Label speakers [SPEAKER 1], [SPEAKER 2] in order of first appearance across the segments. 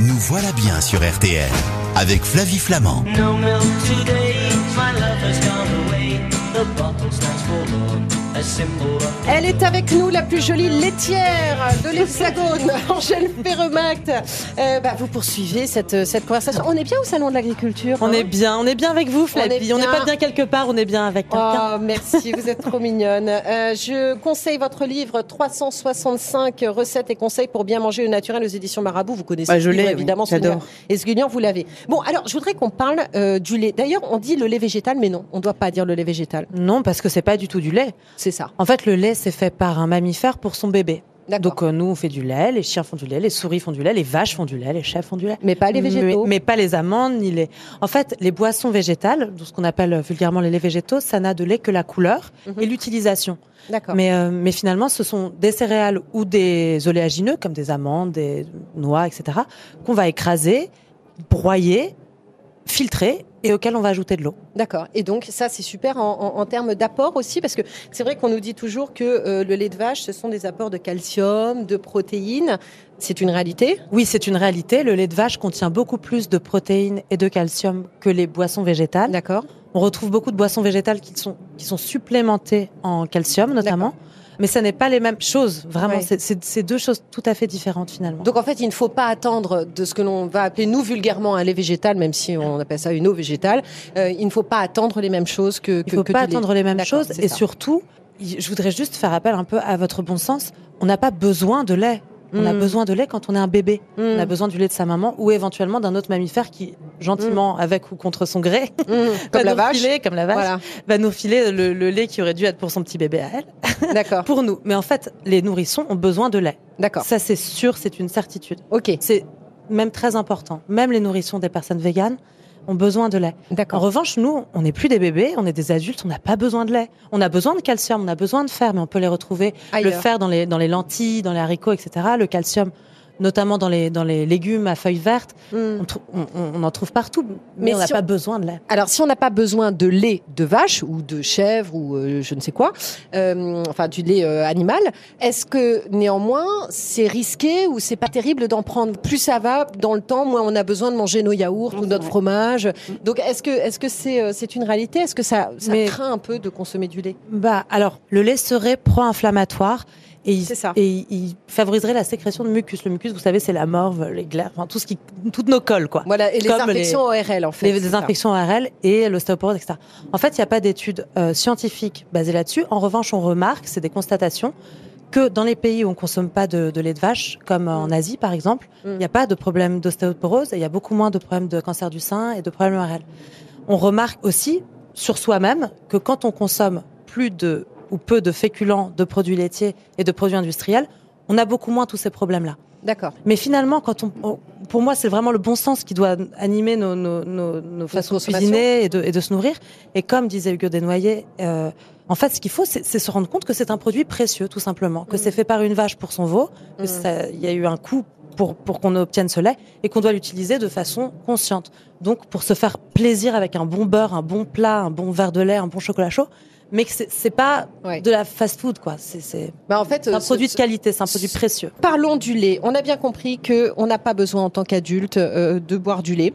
[SPEAKER 1] Nous voilà bien sur RTL avec Flavie Flamand.
[SPEAKER 2] No milk today, my love has gone away. The bottle stands forlorn,
[SPEAKER 3] Elle est avec nous, la plus jolie laitière de l'Hexagone, Angèle Ferremact. Euh, bah, vous poursuivez cette, cette conversation. On est bien au Salon de l'Agriculture
[SPEAKER 4] On
[SPEAKER 3] hein
[SPEAKER 4] est bien, on est bien avec vous, Flavie. On n'est pas bien quelque part, on est bien avec quelqu'un.
[SPEAKER 3] Oh, merci, vous êtes trop mignonne. Euh, je conseille votre livre 365 recettes et conseils pour bien manger au naturel aux éditions Marabout. Vous connaissez
[SPEAKER 4] Bah, je
[SPEAKER 3] livre,
[SPEAKER 4] l'ai, oui.
[SPEAKER 3] évidemment.
[SPEAKER 4] J'adore.
[SPEAKER 3] Sonia Esguignan, vous l'avez. Bon, alors, je voudrais qu'on parle euh, du lait. D'ailleurs, on dit le lait végétal, mais non, on ne doit pas dire le lait végétal.
[SPEAKER 4] Non, parce que c'est pas du tout du lait.
[SPEAKER 3] C'est ça.
[SPEAKER 4] En fait, le lait, c'est fait par un mammifère pour son bébé. Donc euh, nous, on fait du lait, les chiens font du lait, les souris font du lait, les vaches font du lait, les chèvres font du lait.
[SPEAKER 3] Mais pas les végétaux.
[SPEAKER 4] Mais, mais pas les amandes, ni les... En fait, les boissons végétales, ce qu'on appelle euh, vulgairement les laits végétaux, ça n'a de lait que la couleur
[SPEAKER 3] Mhm.
[SPEAKER 4] et l'utilisation.
[SPEAKER 3] D'accord.
[SPEAKER 4] Mais, euh, mais finalement, ce sont des céréales ou des oléagineux, comme des amandes, des noix, etc., qu'on va écraser, broyer, filtrer et auxquels on va ajouter de l'eau.
[SPEAKER 3] D'accord. Et donc ça, c'est super en, en- en termes d'apport aussi, parce que c'est vrai qu'on nous dit toujours que euh, le lait de vache, ce sont des apports de calcium, de protéines. C'est une réalité?
[SPEAKER 4] Oui, c'est une réalité. Le lait de vache contient beaucoup plus de protéines et de calcium que les boissons végétales.
[SPEAKER 3] D'accord.
[SPEAKER 4] On retrouve beaucoup de boissons végétales qui sont, qui sont supplémentées en calcium notamment. Mais ça n'est pas les mêmes choses, vraiment.
[SPEAKER 3] Ouais.
[SPEAKER 4] C'est- deux choses tout à fait différentes finalement.
[SPEAKER 3] Donc en fait, il ne faut pas attendre de ce que l'on va appeler nous vulgairement un lait végétal, même si on appelle ça une eau végétale. euh, il ne faut pas attendre les mêmes choses que.
[SPEAKER 4] Il ne faut
[SPEAKER 3] que
[SPEAKER 4] pas attendre les mêmes choses. Et
[SPEAKER 3] ça.
[SPEAKER 4] surtout, je voudrais juste faire appel un peu à votre bon sens. On n'a pas besoin de lait. On a
[SPEAKER 3] Mm.
[SPEAKER 4] besoin de lait quand on est un bébé.
[SPEAKER 3] Mm.
[SPEAKER 4] On a besoin du lait de sa maman ou éventuellement d'un autre mammifère qui, gentiment, avec ou contre son gré,
[SPEAKER 3] comme la vache.
[SPEAKER 4] filer, comme la vache,
[SPEAKER 3] Voilà.
[SPEAKER 4] va nous filer le, le lait qui aurait dû être pour son petit bébé à elle,
[SPEAKER 3] D'accord.
[SPEAKER 4] pour nous. Mais en fait, les nourrissons ont besoin de lait.
[SPEAKER 3] D'accord.
[SPEAKER 4] Ça, c'est sûr, c'est une certitude.
[SPEAKER 3] Ok.
[SPEAKER 4] C'est même très important. Même les nourrissons des personnes véganes ont besoin de lait. En revanche, nous, on n'est plus des bébés, on est des adultes, on n'a pas besoin de lait. On a besoin de calcium, on a besoin de fer, mais on peut les retrouver. Le fer dans les, dans les lentilles, dans les haricots, etc. Le calcium, notamment dans les, dans les légumes à feuilles vertes.
[SPEAKER 3] Mmh.
[SPEAKER 4] On, en trouve partout, mais,
[SPEAKER 3] Mais
[SPEAKER 4] on n'a
[SPEAKER 3] si
[SPEAKER 4] pas
[SPEAKER 3] on-
[SPEAKER 4] besoin de lait.
[SPEAKER 3] Alors, si on n'a pas besoin de lait de vache ou de chèvre ou euh, je ne sais quoi, euh, enfin du lait euh, animal, est-ce que néanmoins c'est risqué ou c'est pas terrible d'en prendre? Plus ça va dans le temps, moins on a besoin de manger nos yaourts ou notre fromage. Donc, est-ce que est-ce que c'est c'est une réalité? Est-ce que ça, ça
[SPEAKER 4] Mais-
[SPEAKER 3] craint un peu de consommer du lait?
[SPEAKER 4] Bah, alors, le lait serait pro-inflammatoire. Et il,
[SPEAKER 3] C'est ça.
[SPEAKER 4] et il- il favoriserait la sécrétion de mucus. Le mucus, vous savez, c'est la morve, les glaires, enfin, tout ce qui, toutes nos colles, quoi.
[SPEAKER 3] Voilà, et les
[SPEAKER 4] Comme
[SPEAKER 3] infections ORL en fait.
[SPEAKER 4] les, les
[SPEAKER 3] ça.
[SPEAKER 4] infections ORL et l'ostéoporose, etc. En fait, il n'y a pas d'études euh, scientifiques basées là-dessus. En revanche, on remarque, c'est des constatations, que dans les pays où on consomme pas de, de lait de vache, comme en Asie par exemple, il
[SPEAKER 3] Mm.
[SPEAKER 4] n'y a pas de problème d'ostéoporose et il y a beaucoup moins de problèmes de cancer du sein et de problèmes ORL. On remarque aussi sur soi-même que quand on consomme plus de ou peu de féculents, de produits laitiers et de produits industriels, on a beaucoup moins tous ces problèmes-là.
[SPEAKER 3] D'accord.
[SPEAKER 4] Mais finalement, quand on, on- pour moi, c'est vraiment le bon sens qui doit animer nos, nos, nos, nos façons de cuisiner et de, et de se nourrir. Et comme disait Hugo Desnoyers, euh, en fait, ce qu'il faut, c'est se rendre compte que c'est un produit précieux, tout simplement, que
[SPEAKER 3] Mm.
[SPEAKER 4] c'est fait par une vache pour son veau, que
[SPEAKER 3] Mm.
[SPEAKER 4] ça- il y a eu un coût pour, pour qu'on obtienne ce lait et qu'on doit l'utiliser de façon consciente. Donc, pour se faire plaisir avec un bon beurre, un bon plat, un bon verre de lait, un bon chocolat chaud, mais que c'est- pas
[SPEAKER 3] Ouais.
[SPEAKER 4] de la fast-food, quoi. C'est
[SPEAKER 3] Bah, en fait,
[SPEAKER 4] un produit de qualité, c'est un produit précieux.
[SPEAKER 3] Parlons du lait. On a bien compris que on n'a pas besoin en tant qu'adulte euh, de boire du lait.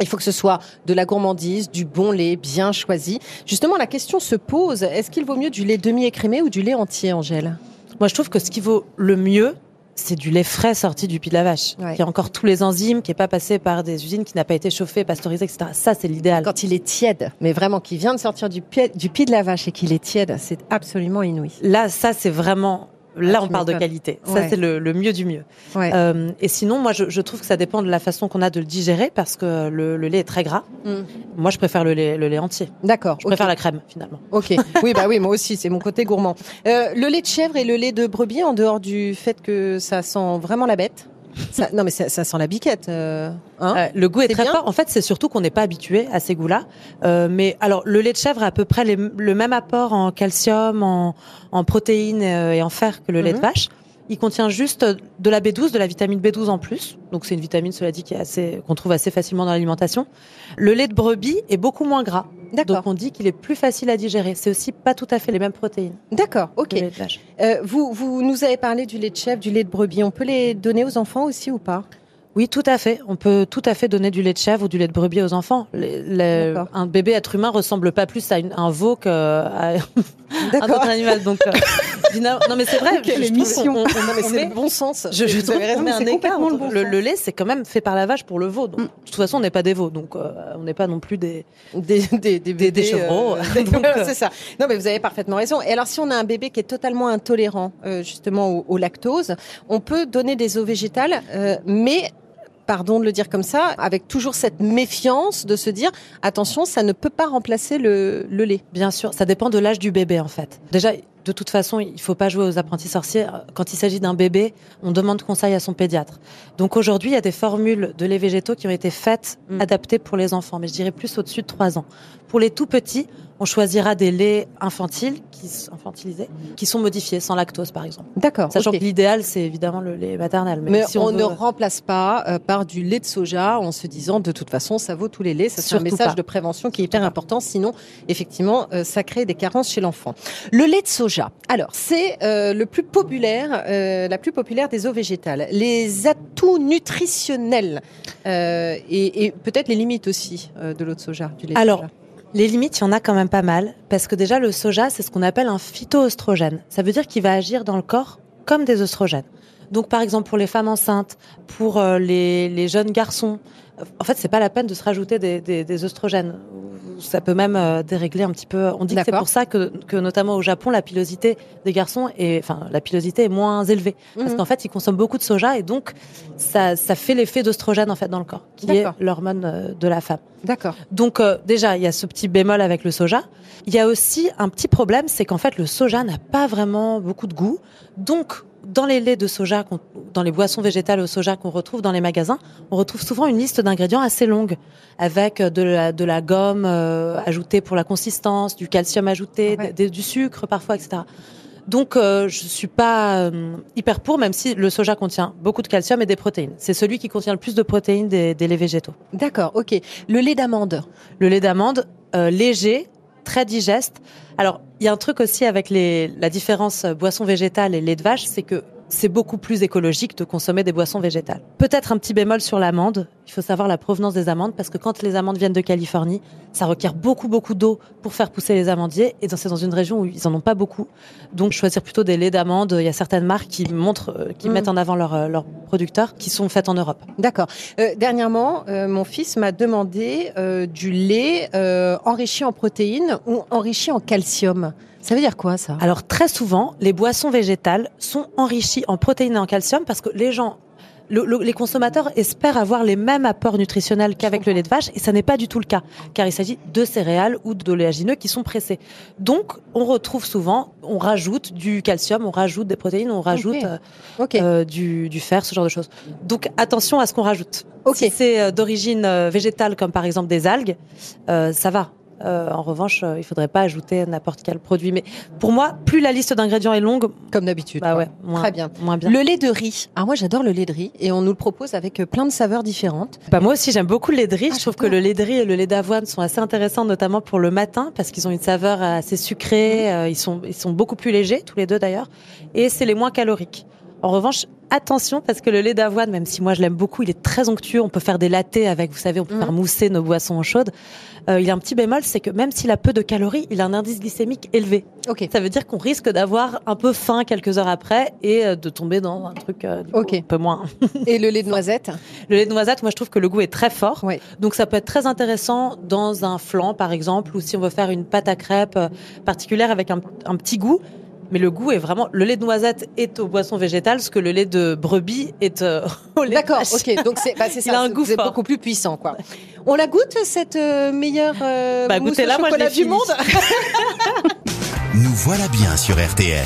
[SPEAKER 3] Il faut que ce soit de la gourmandise, du bon lait bien choisi. Justement, la question se pose est-ce qu'il vaut mieux du lait demi-écrémé ou du lait entier, Angèle?
[SPEAKER 4] Moi, je trouve que ce qui vaut le mieux, c'est du lait frais sorti du pied de la vache,
[SPEAKER 3] Ouais.
[SPEAKER 4] qui a encore tous les enzymes, qui est pas passé par des usines, qui n'a pas été chauffé, pasteurisé, etc. Ça, c'est l'idéal.
[SPEAKER 3] Quand il est tiède, mais vraiment qui vient de sortir du pied, du pied de la vache et qu'il est tiède, c'est absolument inouï.
[SPEAKER 4] Là, ça, c'est vraiment. Là,
[SPEAKER 3] Ah,
[SPEAKER 4] on
[SPEAKER 3] tu
[SPEAKER 4] parle de qualité. Ça, c'est le, le mieux du mieux.
[SPEAKER 3] Ouais.
[SPEAKER 4] Euh, et sinon, moi, je, je trouve que ça dépend de la façon qu'on a de le digérer, parce que le, le lait est très gras.
[SPEAKER 3] Mm.
[SPEAKER 4] Moi, je préfère le lait, le lait entier.
[SPEAKER 3] D'accord.
[SPEAKER 4] Je préfère la crème, finalement.
[SPEAKER 3] Ok. Oui, bah oui, moi aussi, c'est mon côté gourmand. Euh, le lait de chèvre et le lait de brebis, en dehors du fait que ça sent vraiment la bête. Ça- non, mais ça, ça sent la biquette. euh, hein
[SPEAKER 4] Euh, le goût est, très
[SPEAKER 3] bien
[SPEAKER 4] fort. En fait, c'est surtout qu'on n'est pas habitué à ces goûts-là. Euh, mais alors, le lait de chèvre a à peu près les- le même apport en calcium, en, en protéines euh, et en fer que le lait de
[SPEAKER 3] Mhm.
[SPEAKER 4] vache. Il contient juste de la B12, de la vitamine B12 en plus. Donc c'est une vitamine, cela dit, qui est assez, qu'on trouve assez facilement dans l'alimentation. Le lait de brebis est beaucoup moins gras.
[SPEAKER 3] D'accord.
[SPEAKER 4] Donc on dit qu'il est plus facile à digérer. C'est aussi pas tout à fait les mêmes protéines
[SPEAKER 3] D'accord, ok.
[SPEAKER 4] le lait de vache.
[SPEAKER 3] Euh, vous, vous nous avez parlé du lait de chèvre, du lait de brebis. On peut les donner aux enfants aussi ou pas?
[SPEAKER 4] Oui, tout à fait. On peut tout à fait donner du lait de chèvre ou du lait de brebis aux enfants. Les- les-
[SPEAKER 3] D'accord.
[SPEAKER 4] un bébé être humain ressemble pas plus à une- un veau qu'à un
[SPEAKER 3] D'accord.
[SPEAKER 4] autre animal. Donc, euh, non, mais c'est vrai.
[SPEAKER 3] Quelle
[SPEAKER 4] je qu'on- on- on
[SPEAKER 3] c'est le bon sens.
[SPEAKER 4] Je, je trouve
[SPEAKER 3] raison,
[SPEAKER 4] un écart.
[SPEAKER 3] le bon
[SPEAKER 4] le,
[SPEAKER 3] sens.
[SPEAKER 4] le lait, c'est quand même fait par la vache pour le veau. Donc, de toute façon, on n'est pas des veaux. Donc, euh, on n'est pas non plus des.
[SPEAKER 3] des, des, des,
[SPEAKER 4] Des-
[SPEAKER 3] bébés,
[SPEAKER 4] des chevreaux.
[SPEAKER 3] euh,
[SPEAKER 4] Donc,
[SPEAKER 3] voilà,
[SPEAKER 4] euh,
[SPEAKER 3] c'est ça. Non, mais vous avez parfaitement raison. Et alors, si on a un bébé qui est totalement intolérant, euh, justement, au, au lactose, on peut donner des eaux végétales, euh, mais pardon de le dire comme ça, avec toujours cette méfiance de se dire attention, ça ne peut pas remplacer le, lait.
[SPEAKER 4] Bien sûr, ça dépend de l'âge du bébé en fait. Déjà, de toute façon, il faut pas jouer aux apprentis sorciers. Quand il s'agit d'un bébé, on demande conseil à son pédiatre. Donc aujourd'hui, il y a des formules de lait végétaux qui ont été faites,
[SPEAKER 3] Mm.
[SPEAKER 4] adaptées pour les enfants, mais je dirais plus au-dessus de 3 ans. Pour les tout petits, on choisira des laits infantiles, qui, infantilisés, qui sont modifiés, sans lactose par exemple.
[SPEAKER 3] D'accord.
[SPEAKER 4] Sachant que l'idéal, c'est évidemment le lait maternel. Mais,
[SPEAKER 3] Mais
[SPEAKER 4] si
[SPEAKER 3] on,
[SPEAKER 4] on,
[SPEAKER 3] ne remplace pas euh, par du lait de soja en se disant de toute façon ça vaut tous les laits. Ça c'est un message
[SPEAKER 4] pas.
[SPEAKER 3] de prévention qui est hyper important. Sinon, effectivement, euh, ça crée des carences chez l'enfant. Le lait de soja. Alors c'est euh, le plus populaire, euh, la plus populaire des eaux végétales. Les atouts nutritionnels euh, et, et peut-être les limites aussi de l'eau de soja, du lait de
[SPEAKER 4] Alors,
[SPEAKER 3] soja.
[SPEAKER 4] Les limites, il y en a quand même pas mal, parce que déjà le soja, c'est ce qu'on appelle un phytoœstrogène. Ça veut dire qu'il va agir dans le corps comme des œstrogènes. Donc par exemple pour les femmes enceintes, pour euh, les, les jeunes garçons, euh, en fait c'est pas la peine de se rajouter des, des, des œstrogènes. Ça peut même euh, dérégler un petit peu. On dit que c'est pour ça que, que notamment au Japon la pilosité des garçons est, enfin la pilosité est moins élevée parce
[SPEAKER 3] Mhm.
[SPEAKER 4] qu'en fait ils consomment beaucoup de soja et donc ça, ça fait l'effet d'œstrogène en fait dans le corps, qui est l'hormone de la femme.
[SPEAKER 3] D'accord.
[SPEAKER 4] Donc euh, déjà, il y a ce petit bémol avec le soja. Il y a aussi un petit problème, c'est qu'en fait le soja n'a pas vraiment beaucoup de goût. Donc dans les laits de soja, dans les boissons végétales au soja qu'on retrouve dans les magasins, on retrouve souvent une liste d'ingrédients assez longue, avec de la, de la gomme euh, ajoutée pour la consistance, du calcium ajouté,
[SPEAKER 3] Ouais.
[SPEAKER 4] d- du sucre parfois, etc. Donc euh, je suis pas euh, hyper pour, même si le soja contient beaucoup de calcium et des protéines. C'est celui qui contient le plus de protéines des, des laits végétaux.
[SPEAKER 3] D'accord. Ok. Le lait d'amande?
[SPEAKER 4] Le lait d'amande, euh, léger, très digeste. Alors, il y a un truc aussi avec les, la différence euh, boisson végétale et lait de vache, c'est que c'est beaucoup plus écologique de consommer des boissons végétales. Peut-être un petit bémol sur l'amande. Il faut savoir la provenance des amandes parce que quand les amandes viennent de Californie, ça requiert beaucoup beaucoup d'eau pour faire pousser les amandiers et c'est dans une région où ils en ont pas beaucoup. Donc choisir plutôt des laits d'amande. Il y a certaines marques qui montrent, euh, qui
[SPEAKER 3] Mm.
[SPEAKER 4] mettent en avant leurs euh, leurs producteurs, qui sont faites en Europe.
[SPEAKER 3] D'accord. Euh, dernièrement, euh, mon fils m'a demandé euh, du lait enrichi en protéines ou enrichi en calcium. Ça veut dire quoi ça?
[SPEAKER 4] Alors très souvent, les boissons végétales sont enrichies en protéines et en calcium parce que les gens, le- le- les consommateurs espèrent avoir les mêmes apports nutritionnels qu'avec le lait de vache et ça n'est pas du tout le cas car il s'agit de céréales ou d'oléagineux qui sont pressés. Donc on retrouve souvent, on rajoute du calcium, on rajoute des protéines, on rajoute euh, euh, du, du fer, ce genre de choses. Donc attention à ce qu'on rajoute. Si c'est euh, d'origine végétale comme par exemple des algues, euh, ça va. Euh, en revanche, euh, il faudrait pas ajouter n'importe quel produit. Mais pour moi, plus la liste d'ingrédients est longue,
[SPEAKER 3] Comme d'habitude.
[SPEAKER 4] bah ouais, moins,
[SPEAKER 3] Très bien.
[SPEAKER 4] moins bien.
[SPEAKER 3] Le lait de riz. Ah moi j'adore le lait de riz et on nous le propose avec euh, plein de saveurs différentes.
[SPEAKER 4] Bah, moi aussi, j'aime beaucoup le lait de riz.
[SPEAKER 3] Ah,
[SPEAKER 4] je trouve que le lait de riz et le lait d'avoine sont assez intéressants, notamment pour le matin, parce qu'ils ont une saveur assez sucrée. euh, ils sont, ils sont beaucoup plus légers, tous les deux d'ailleurs, et c'est les moins caloriques. En revanche, attention parce que le lait d'avoine, même si moi je l'aime beaucoup, il est très onctueux. On peut faire des lattés avec, vous savez, on peut
[SPEAKER 3] Mhm.
[SPEAKER 4] faire mousser nos boissons chaudes. Euh, il a un petit bémol, c'est que même s'il a peu de calories, il a un indice glycémique élevé.
[SPEAKER 3] Ok.
[SPEAKER 4] Ça veut dire qu'on risque d'avoir un peu faim quelques heures après et euh, de tomber dans un truc euh, du coup,
[SPEAKER 3] Ok.
[SPEAKER 4] un peu moins.
[SPEAKER 3] Et le lait de noisette.
[SPEAKER 4] Le lait de noisette, moi je trouve que le goût est très fort.
[SPEAKER 3] Ouais.
[SPEAKER 4] Donc ça peut être très intéressant dans un flan par exemple, ou si on veut faire une pâte à crêpes euh, particulière avec un, un petit goût. Mais le goût est vraiment. Le lait de noisette est aux boissons végétales, ce que le lait de brebis est euh, au lait
[SPEAKER 3] D'accord. Ok. Donc c'est bah,
[SPEAKER 4] Il a un goût
[SPEAKER 3] c'est beaucoup plus puissant quoi. On la goûte cette euh, meilleure euh,
[SPEAKER 4] Bah,
[SPEAKER 3] mousse au
[SPEAKER 4] goûtez-la, moi, je
[SPEAKER 3] chocolat
[SPEAKER 4] l'ai
[SPEAKER 3] du monde?
[SPEAKER 1] Nous voilà bien sur RTL